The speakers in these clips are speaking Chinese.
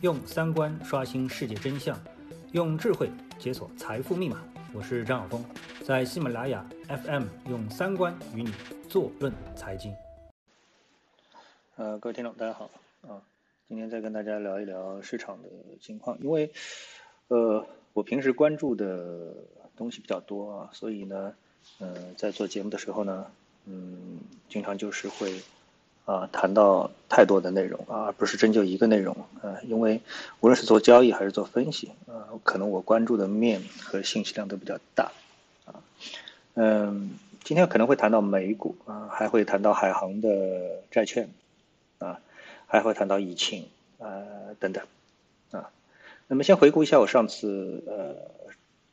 用三观刷新世界真相，用智慧解锁财富密码。我是张晓峰，在喜马拉雅 FM 用三观与你坐论财经。呃，各位听众，大家好啊！今天再跟大家聊一聊市场的情况，因为呃，我平时关注的东西比较多啊，所以呢，嗯，在做节目的时候呢，嗯，经常就是会。啊，谈到太多的内容啊，而不是针就一个内容啊，因为无论是做交易还是做分析啊，可能我关注的面和信息量都比较大啊。嗯，今天可能会谈到美股啊，还会谈到海航的债券啊，还会谈到疫情啊等等啊。那么先回顾一下我上次呃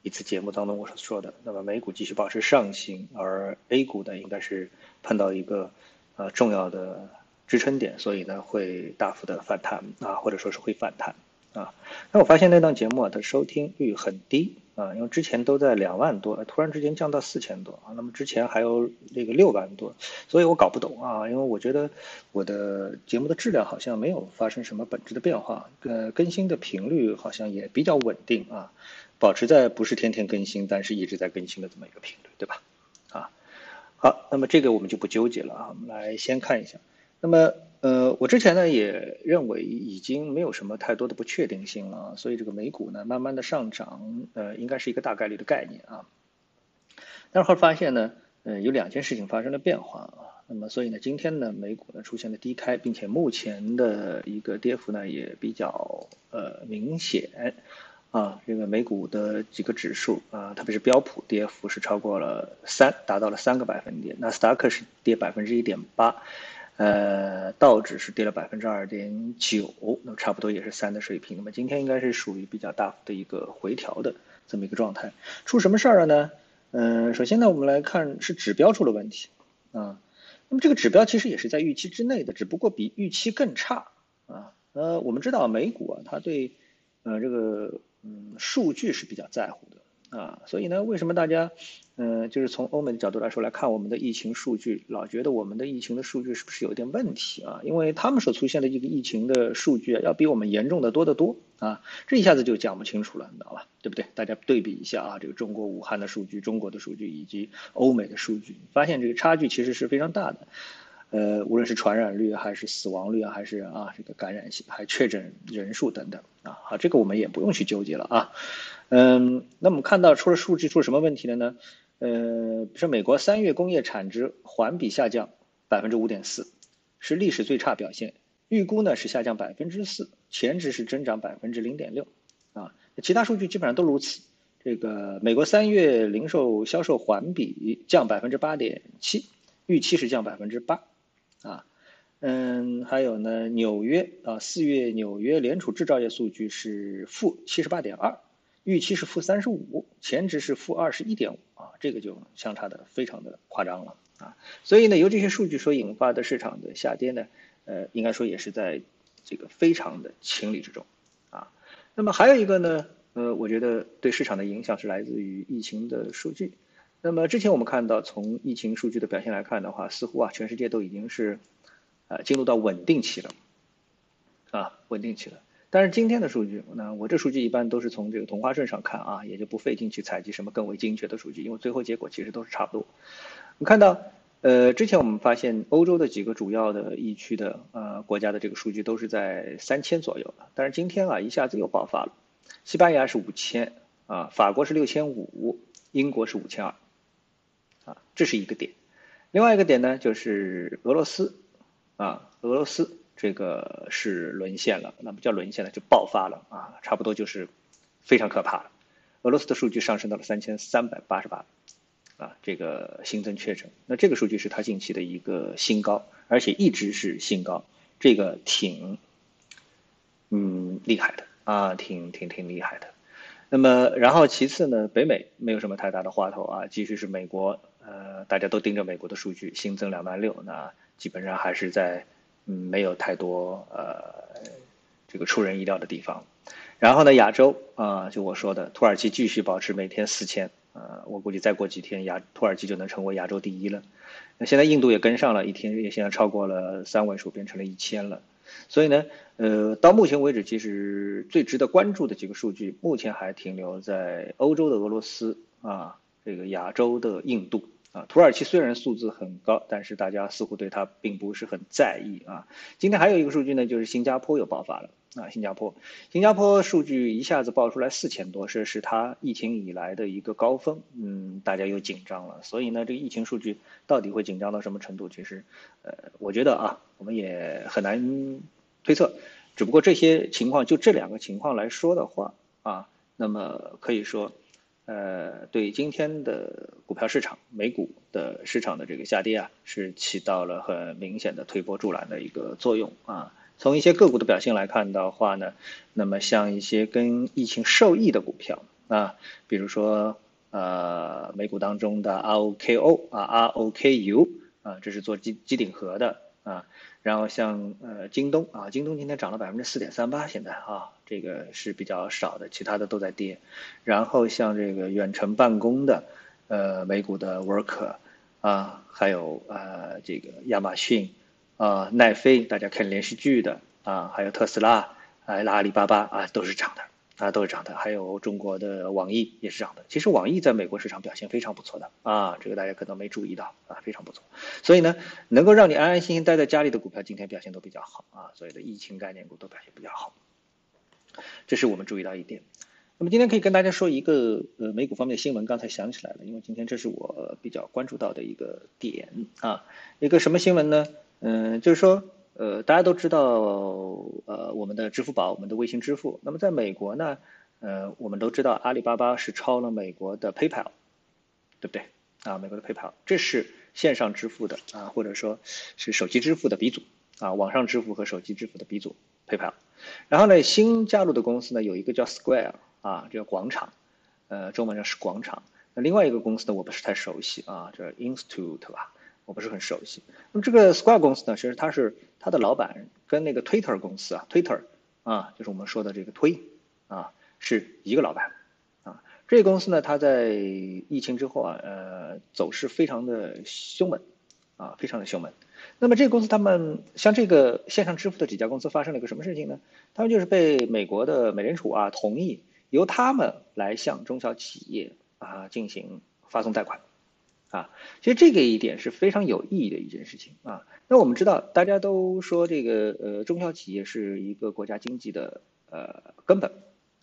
一次节目当中我所说的，那么美股继续保持上行，而 A 股呢应该是碰到一个。呃，重要的支撑点，所以呢会大幅的反弹啊，或者说是会反弹啊。那我发现那档节目啊，它收听率很低啊，因为之前都在两万多，突然之间降到四千多啊。那么之前还有那个六万多，所以我搞不懂啊，因为我觉得我的节目的质量好像没有发生什么本质的变化，呃，更新的频率好像也比较稳定啊，保持在不是天天更新，但是一直在更新的这么一个频率，对吧？啊。好，那么这个我们就不纠结了啊，我们来先看一下。那么，呃，我之前呢也认为已经没有什么太多的不确定性了啊，所以这个美股呢慢慢的上涨，呃，应该是一个大概率的概念啊。但是后来发现呢，呃，有两件事情发生了变化啊。那么，所以呢，今天呢，美股呢出现了低开，并且目前的一个跌幅呢也比较呃明显。啊，这个美股的几个指数啊，特别是标普跌幅是超过了三，达到了三个百分点。那斯达克是跌百分之一点八，呃，道指是跌了百分之二点九，那么差不多也是三的水平。那么今天应该是属于比较大幅的一个回调的这么一个状态。出什么事儿了呢？嗯，首先呢，我们来看是指标出了问题啊。那么这个指标其实也是在预期之内的，只不过比预期更差啊。呃，我们知道美股啊，它对呃这个。嗯，数据是比较在乎的啊，所以呢，为什么大家，嗯，就是从欧美的角度来说来看我们的疫情数据，老觉得我们的疫情的数据是不是有点问题啊？因为他们所出现的这个疫情的数据啊，要比我们严重的多得多啊，这一下子就讲不清楚了，你知道吧？对不对？大家对比一下啊，这个中国武汉的数据、中国的数据以及欧美的数据，发现这个差距其实是非常大的。呃，无论是传染率还是死亡率啊，还是啊这个感染性，还确诊人数等等啊，好，这个我们也不用去纠结了啊。嗯，那我们看到出了数据出了什么问题了呢？呃，比如说美国三月工业产值环比下降百分之五点四，是历史最差表现。预估呢是下降百分之四，前值是增长百分之零点六啊。其他数据基本上都如此。这个美国三月零售销售环比降百分之八点七，预期是降百分之八。啊，嗯，还有呢，纽约啊，四月纽约联储制造业数据是负七十八点二，预期是负三十五，前值是负二十一点五啊，这个就相差的非常的夸张了啊，所以呢，由这些数据所引发的市场的下跌呢，呃，应该说也是在这个非常的情理之中啊。那么还有一个呢，呃，我觉得对市场的影响是来自于疫情的数据。那么之前我们看到，从疫情数据的表现来看的话，似乎啊，全世界都已经是，呃，进入到稳定期了，啊，稳定期了。但是今天的数据，那我这数据一般都是从这个同花顺上看啊，也就不费劲去采集什么更为精确的数据，因为最后结果其实都是差不多。我们看到，呃，之前我们发现欧洲的几个主要的疫区的呃国家的这个数据都是在三千左右的，但是今天啊一下子又爆发了，西班牙是五千啊，法国是六千五，英国是五千二。啊，这是一个点，另外一个点呢，就是俄罗斯，啊，俄罗斯这个是沦陷了，那不叫沦陷了，就爆发了啊，差不多就是非常可怕了。俄罗斯的数据上升到了三千三百八十八，啊，这个新增确诊，那这个数据是它近期的一个新高，而且一直是新高，这个挺，嗯，厉害的啊，挺挺挺厉害的。那么，然后其次呢，北美没有什么太大的话头啊，继续是美国。呃，大家都盯着美国的数据，新增两万六，那基本上还是在嗯没有太多呃这个出人意料的地方。然后呢，亚洲啊，就我说的，土耳其继续保持每天四千，呃，我估计再过几天亚土耳其就能成为亚洲第一了。那现在印度也跟上了，一天也现在超过了三位数，变成了一千了。所以呢，呃，到目前为止，其实最值得关注的几个数据，目前还停留在欧洲的俄罗斯啊，这个亚洲的印度。啊，土耳其虽然数字很高，但是大家似乎对它并不是很在意啊。今天还有一个数据呢，就是新加坡又爆发了啊。新加坡，新加坡数据一下子爆出来四千多，这是它疫情以来的一个高峰，嗯，大家又紧张了。所以呢，这个疫情数据到底会紧张到什么程度？其实，呃，我觉得啊，我们也很难推测。只不过这些情况，就这两个情况来说的话啊，那么可以说。呃，对今天的股票市场，美股的市场的这个下跌啊，是起到了很明显的推波助澜的一个作用啊。从一些个股的表现来看的话呢，那么像一些跟疫情受益的股票啊，比如说呃，美股当中的 ROKO 啊，ROKU 啊，这是做机机顶盒的啊。然后像呃京东啊，京东今天涨了百分之四点三八，现在啊这个是比较少的，其他的都在跌。然后像这个远程办公的，呃美股的 Work 啊，还有呃这个亚马逊啊奈飞，大家看连续剧的啊，还有特斯拉还有阿里巴巴啊都是涨的。啊，都是涨的，还有中国的网易也是涨的。其实网易在美国市场表现非常不错的啊，这个大家可能没注意到啊，非常不错。所以呢，能够让你安安心心待在家里的股票，今天表现都比较好啊，所有的疫情概念股都表现比较好，这是我们注意到一点。那么今天可以跟大家说一个呃美股方面的新闻，刚才想起来了，因为今天这是我比较关注到的一个点啊，一个什么新闻呢？嗯，就是说。呃，大家都知道，呃，我们的支付宝，我们的微信支付。那么在美国呢，呃，我们都知道阿里巴巴是抄了美国的 PayPal，对不对？啊，美国的 PayPal，这是线上支付的啊，或者说是手机支付的鼻祖啊，网上支付和手机支付的鼻祖 PayPal。然后呢，新加入的公司呢有一个叫 Square 啊，叫广场，呃，中文上是广场。那另外一个公司呢，我不是太熟悉啊，叫 Institute 吧。我不是很熟悉。那么这个 Square 公司呢，其实它是它的老板跟那个 Twitter 公司啊，Twitter 啊，就是我们说的这个推啊，是一个老板啊。这个公司呢，它在疫情之后啊，呃，走势非常的凶猛啊，非常的凶猛。那么这个公司他们像这个线上支付的几家公司发生了一个什么事情呢？他们就是被美国的美联储啊同意由他们来向中小企业啊进行发送贷款。啊，其实这个一点是非常有意义的一件事情啊。那我们知道，大家都说这个呃中小企业是一个国家经济的呃根本。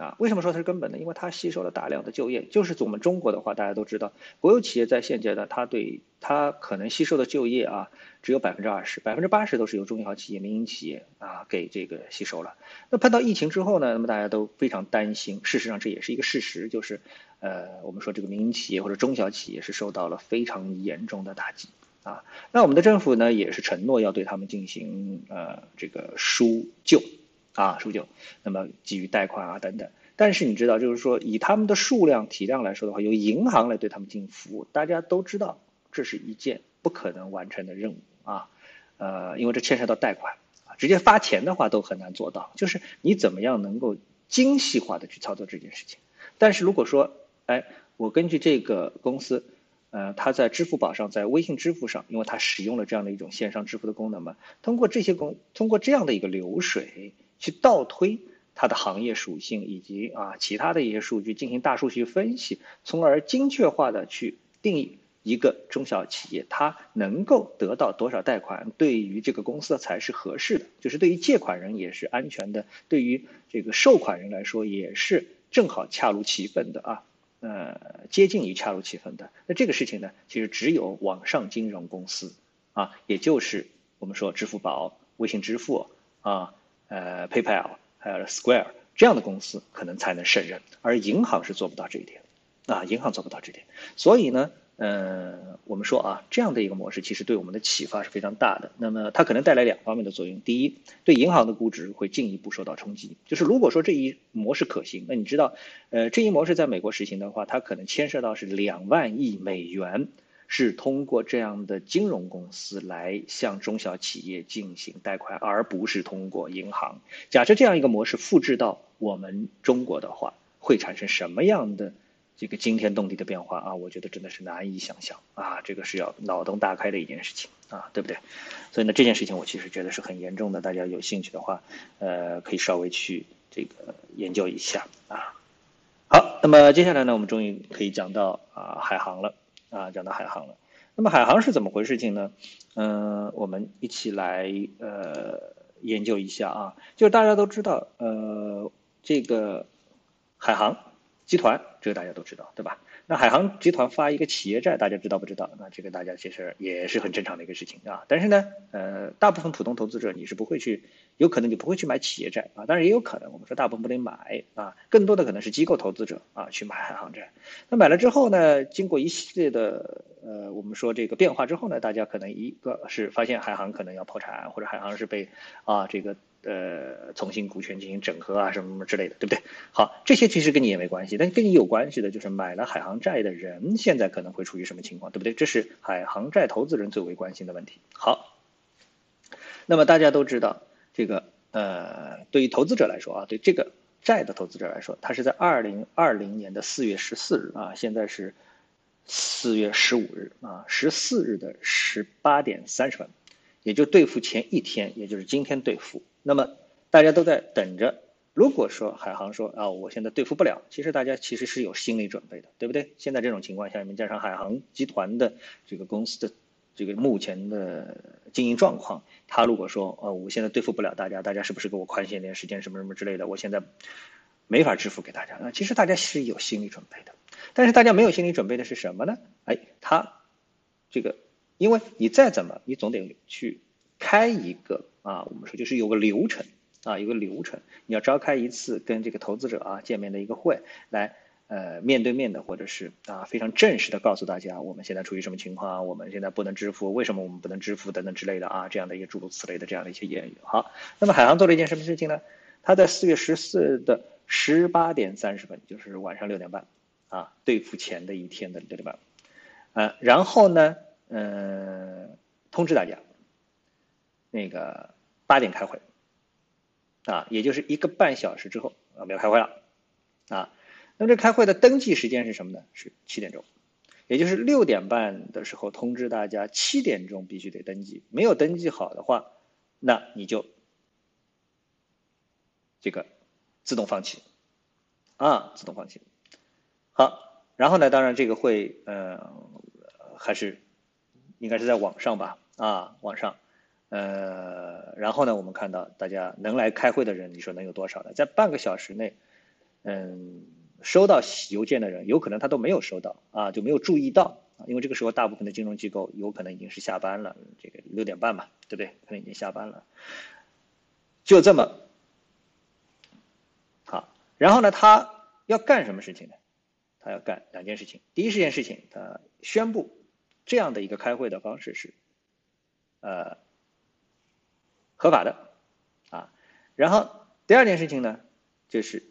啊，为什么说它是根本呢？因为它吸收了大量的就业。就是我们中国的话，大家都知道，国有企业在现阶段，它对它可能吸收的就业啊，只有百分之二十，百分之八十都是由中小企业、民营企业啊给这个吸收了。那碰到疫情之后呢，那么大家都非常担心。事实上，这也是一个事实，就是呃，我们说这个民营企业或者中小企业是受到了非常严重的打击啊。那我们的政府呢，也是承诺要对他们进行呃这个纾救。啊，数九，那么给予贷款啊等等，但是你知道，就是说以他们的数量体量来说的话，由银行来对他们进行服务，大家都知道这是一件不可能完成的任务啊，呃，因为这牵涉到贷款啊，直接发钱的话都很难做到，就是你怎么样能够精细化的去操作这件事情。但是如果说，哎，我根据这个公司，呃，它在支付宝上，在微信支付上，因为它使用了这样的一种线上支付的功能嘛，通过这些功，通过这样的一个流水。去倒推它的行业属性以及啊其他的一些数据进行大数据分析，从而精确化的去定义一个中小企业它能够得到多少贷款，对于这个公司才是合适的，就是对于借款人也是安全的，对于这个受款人来说也是正好恰如其分的啊，呃接近于恰如其分的。那这个事情呢，其实只有网上金融公司啊，也就是我们说支付宝、微信支付啊。呃，PayPal 还有 Square 这样的公司可能才能胜任，而银行是做不到这一点，啊，银行做不到这点。所以呢，呃，我们说啊，这样的一个模式其实对我们的启发是非常大的。那么它可能带来两方面的作用：第一，对银行的估值会进一步受到冲击。就是如果说这一模式可行，那你知道，呃，这一模式在美国实行的话，它可能牵涉到是两万亿美元。是通过这样的金融公司来向中小企业进行贷款，而不是通过银行。假设这样一个模式复制到我们中国的话，会产生什么样的这个惊天动地的变化啊？我觉得真的是难以想象啊！这个是要脑洞大开的一件事情。啊，对不对？所以呢，这件事情我其实觉得是很严重的，大家有兴趣的话，呃，可以稍微去这个研究一下啊。好，那么接下来呢，我们终于可以讲到啊海航了啊，讲到海航了。那么海航是怎么回事情呢？嗯，我们一起来呃研究一下啊。就是大家都知道，呃，这个海航集团，这个大家都知道，对吧？那海航集团发一个企业债，大家知道不知道？那这个大家其实也是很正常的一个事情啊。但是呢，呃，大部分普通投资者你是不会去，有可能你不会去买企业债啊。当然也有可能，我们说大部分不能买啊，更多的可能是机构投资者啊去买海航债。那买了之后呢，经过一系列的呃，我们说这个变化之后呢，大家可能一个是发现海航可能要破产，或者海航是被啊这个。呃，重新股权进行整合啊，什么什么之类的，对不对？好，这些其实跟你也没关系，但跟你有关系的就是买了海航债的人现在可能会处于什么情况，对不对？这是海航债投资人最为关心的问题。好，那么大家都知道，这个呃，对于投资者来说啊，对这个债的投资者来说，它是在二零二零年的四月十四日啊，现在是四月十五日啊，十四日的十八点三十分，也就兑付前一天，也就是今天兑付。那么大家都在等着。如果说海航说啊，我现在兑付不了，其实大家其实是有心理准备的，对不对？现在这种情况下面，加上海航集团的这个公司的这个目前的经营状况，他如果说呃，我现在兑付不了大家，大家是不是给我宽限点时间什么什么之类的？我现在没法支付给大家。那其实大家是有心理准备的，但是大家没有心理准备的是什么呢？哎，他这个，因为你再怎么，你总得去开一个。啊，我们说就是有个流程啊，有个流程，你要召开一次跟这个投资者啊见面的一个会，来呃面对面的或者是啊非常正式的告诉大家我们现在处于什么情况，我们现在不能支付，为什么我们不能支付等等之类的啊，这样的一些诸如此类的这样的一些言语。好，那么海航做了一件什么事情呢？他在四月十四的十八点三十分，就是晚上六点半啊，兑付前的一天的六点半，呃，然后呢，嗯，通知大家。那个八点开会，啊，也就是一个半小时之后我们要开会了，啊，那么这开会的登记时间是什么呢？是七点钟，也就是六点半的时候通知大家七点钟必须得登记，没有登记好的话，那你就这个自动放弃，啊，自动放弃。好，然后呢，当然这个会呃还是应该是在网上吧，啊，网上。呃，然后呢，我们看到大家能来开会的人，你说能有多少呢？在半个小时内，嗯，收到邮件的人，有可能他都没有收到啊，就没有注意到啊，因为这个时候大部分的金融机构有可能已经是下班了，这个六点半嘛，对不对？可能已经下班了，就这么好。然后呢，他要干什么事情呢？他要干两件事情。第一件事情，他宣布这样的一个开会的方式是，呃。合法的，啊，然后第二件事情呢，就是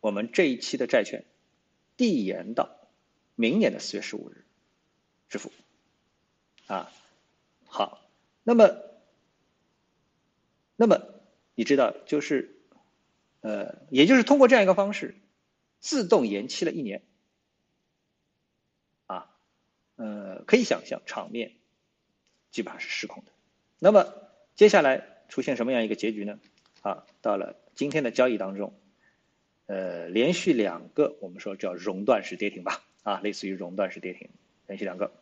我们这一期的债券递延到明年的四月十五日支付，啊，好，那么，那么你知道，就是呃，也就是通过这样一个方式，自动延期了一年，啊，呃，可以想象场面基本上是失控的，那么。接下来出现什么样一个结局呢？啊，到了今天的交易当中，呃，连续两个我们说叫熔断式跌停吧，啊，类似于熔断式跌停，连续两个，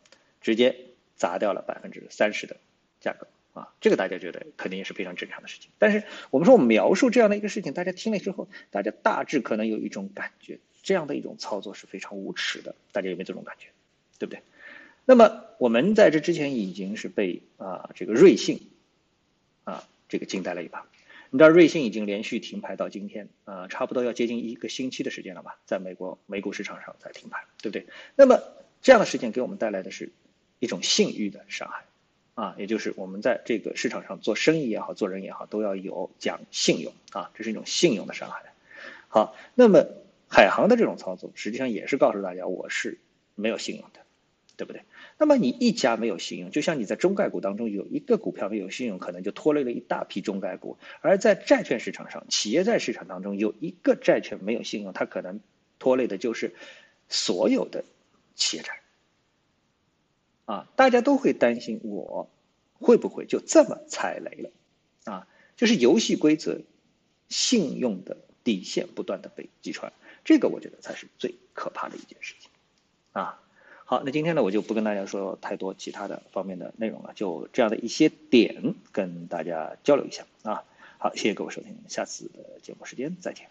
直接砸掉了百分之三十的价格，啊，这个大家觉得肯定也是非常正常的事情。但是我们说我们描述这样的一个事情，大家听了之后，大家大致可能有一种感觉，这样的一种操作是非常无耻的，大家有没有这种感觉？对不对？那么我们在这之前已经是被啊这个瑞幸。啊，这个惊呆了一把。你知道瑞信已经连续停牌到今天，啊，差不多要接近一个星期的时间了吧，在美国美股市场上在停牌，对不对？那么这样的事件给我们带来的是一种信誉的伤害，啊，也就是我们在这个市场上做生意也好，做人也好，都要有讲信用，啊，这是一种信用的伤害。好，那么海航的这种操作，实际上也是告诉大家，我是没有信用的，对不对？那么你一家没有信用，就像你在中概股当中有一个股票没有信用，可能就拖累了一大批中概股；而在债券市场上，企业债市场当中有一个债券没有信用，它可能拖累的就是所有的企业债。啊，大家都会担心我会不会就这么踩雷了？啊，就是游戏规则、信用的底线不断的被击穿，这个我觉得才是最可怕的一件事情。啊，好，那今天呢，我就不跟大家说太多其他的方面的内容了，就这样的一些点跟大家交流一下啊。好，谢谢各位收听，下次的节目时间再见。